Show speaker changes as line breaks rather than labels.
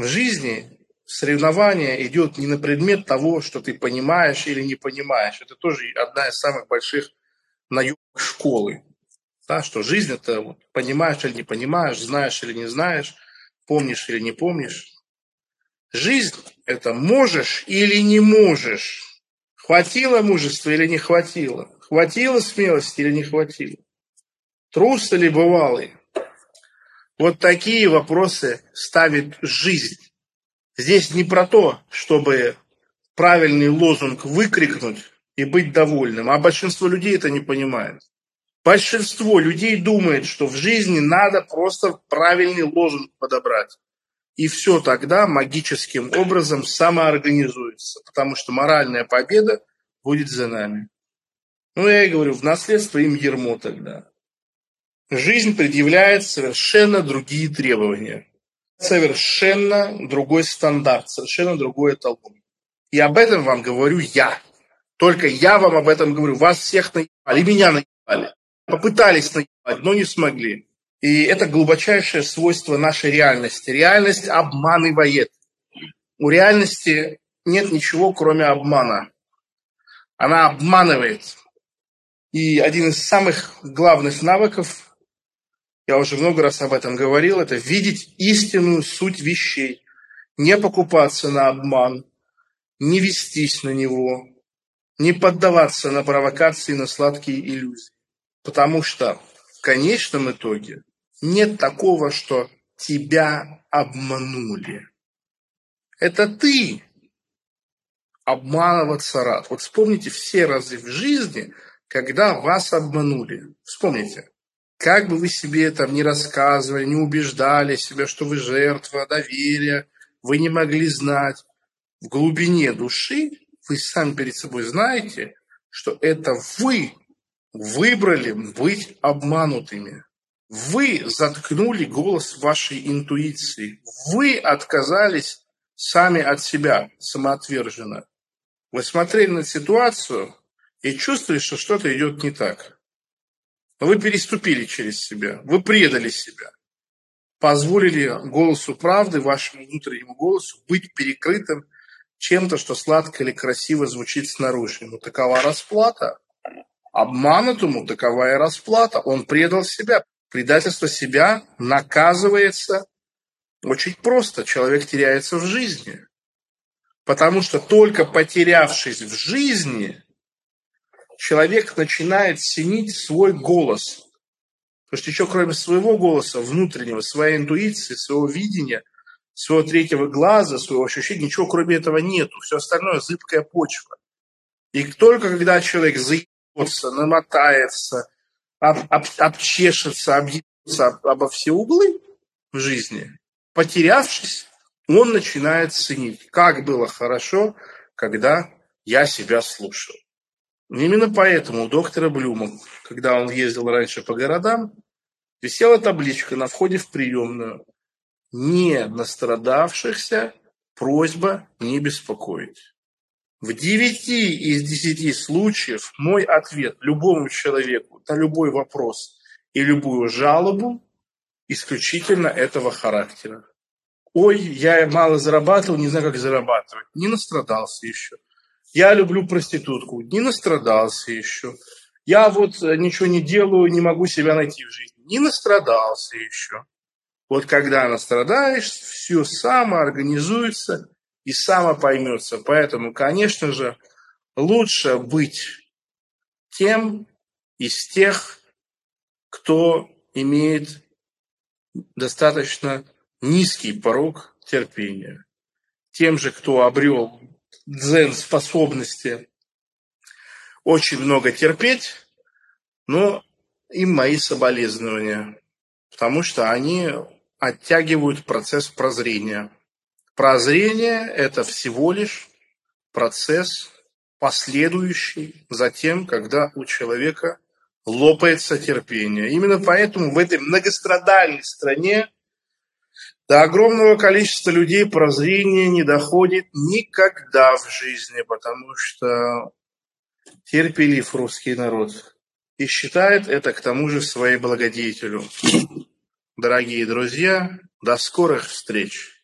В жизни соревнование идет не на предмет того, что ты понимаешь или не понимаешь. Это тоже одна из самых больших наемок школы. Да, что жизнь это вот, понимаешь или не понимаешь, знаешь или не знаешь, помнишь или не помнишь. Жизнь это можешь или не можешь. Хватило мужества или не хватило? Хватило смелости или не хватило? Трус или бывалый? Вот такие вопросы ставит жизнь. Здесь не про то, чтобы правильный лозунг выкрикнуть и быть довольным, а большинство людей это не понимает. Большинство людей думает, что в жизни надо просто правильный лозунг подобрать. И все тогда магическим образом самоорганизуется, потому что моральная победа будет за нами. Ну, я и говорю, в наследство им ермо тогда. Жизнь предъявляет совершенно другие требования. Совершенно другой стандарт, совершенно другой эталон. И об этом вам говорю я. Только я вам об этом говорю. Вас всех наебали, меня наебали. Попытались наебать, но не смогли. И это глубочайшее свойство нашей реальности. Реальность обманывает. У реальности нет ничего, кроме обмана. Она обманывает. И один из самых главных навыков, я уже много раз об этом говорил, это видеть истинную суть вещей. Не покупаться на обман, не вестись на него, не поддаваться на провокации, на сладкие иллюзии. Потому что в конечном итоге нет такого, что тебя обманули. Это ты обманываться рад. Вот вспомните все разы в жизни, когда вас обманули. Вспомните. Как бы вы себе там не рассказывали, не убеждали себя, что вы жертва доверия, вы не могли знать. В глубине души вы сами перед собой знаете, что это вы выбрали быть обманутыми. Вы заткнули голос вашей интуиции. Вы отказались сами от себя, самоотверженно. Вы смотрели на ситуацию и чувствовали, что что-то идет не так. Вы переступили через себя, вы предали себя. Позволили голосу правды, вашему внутреннему голосу, быть перекрытым чем-то, что сладко или красиво звучит снаружи. Но такова расплата. Обманутому таковая расплата. Он предал себя. Предательство себя наказывается очень просто. Человек теряется в жизни. Потому что только потерявшись в жизни, человек начинает ценить свой голос. Потому что еще кроме своего голоса, внутреннего, своей интуиции, своего видения, своего третьего глаза, своего ощущения, ничего кроме этого нету. Все остальное – зыбкая почва. И только когда человек заебется, намотается, об, об, обчешется, объебется об, обо все углы в жизни, потерявшись, он начинает ценить, как было хорошо, когда я себя слушал. Именно поэтому у доктора Блюма, когда он ездил раньше по городам, висела табличка на входе в приемную «Не настрадавшихся просьба не беспокоить». В девяти из десяти случаев мой ответ любому человеку на любой вопрос и любую жалобу исключительно этого характера. Ой, я мало зарабатывал, не знаю, как зарабатывать. Не настрадался еще. Я люблю проститутку. Не настрадался еще. Я вот э, ничего не делаю, не могу себя найти в жизни. Не настрадался еще. Вот когда настрадаешь, все самоорганизуется и само поймется. Поэтому, конечно же, лучше быть тем из тех, кто имеет достаточно низкий порог терпения. Тем же, кто обрел дзен-способности очень много терпеть, но им мои соболезнования, потому что они оттягивают процесс прозрения. Прозрение – это всего лишь процесс, последующий за тем, когда у человека лопается терпение. Именно поэтому в этой многострадальной стране до огромного количества людей прозрение не доходит никогда в жизни, потому что терпелив русский народ и считает это к тому же своей благодетелю. Дорогие друзья, до скорых встреч!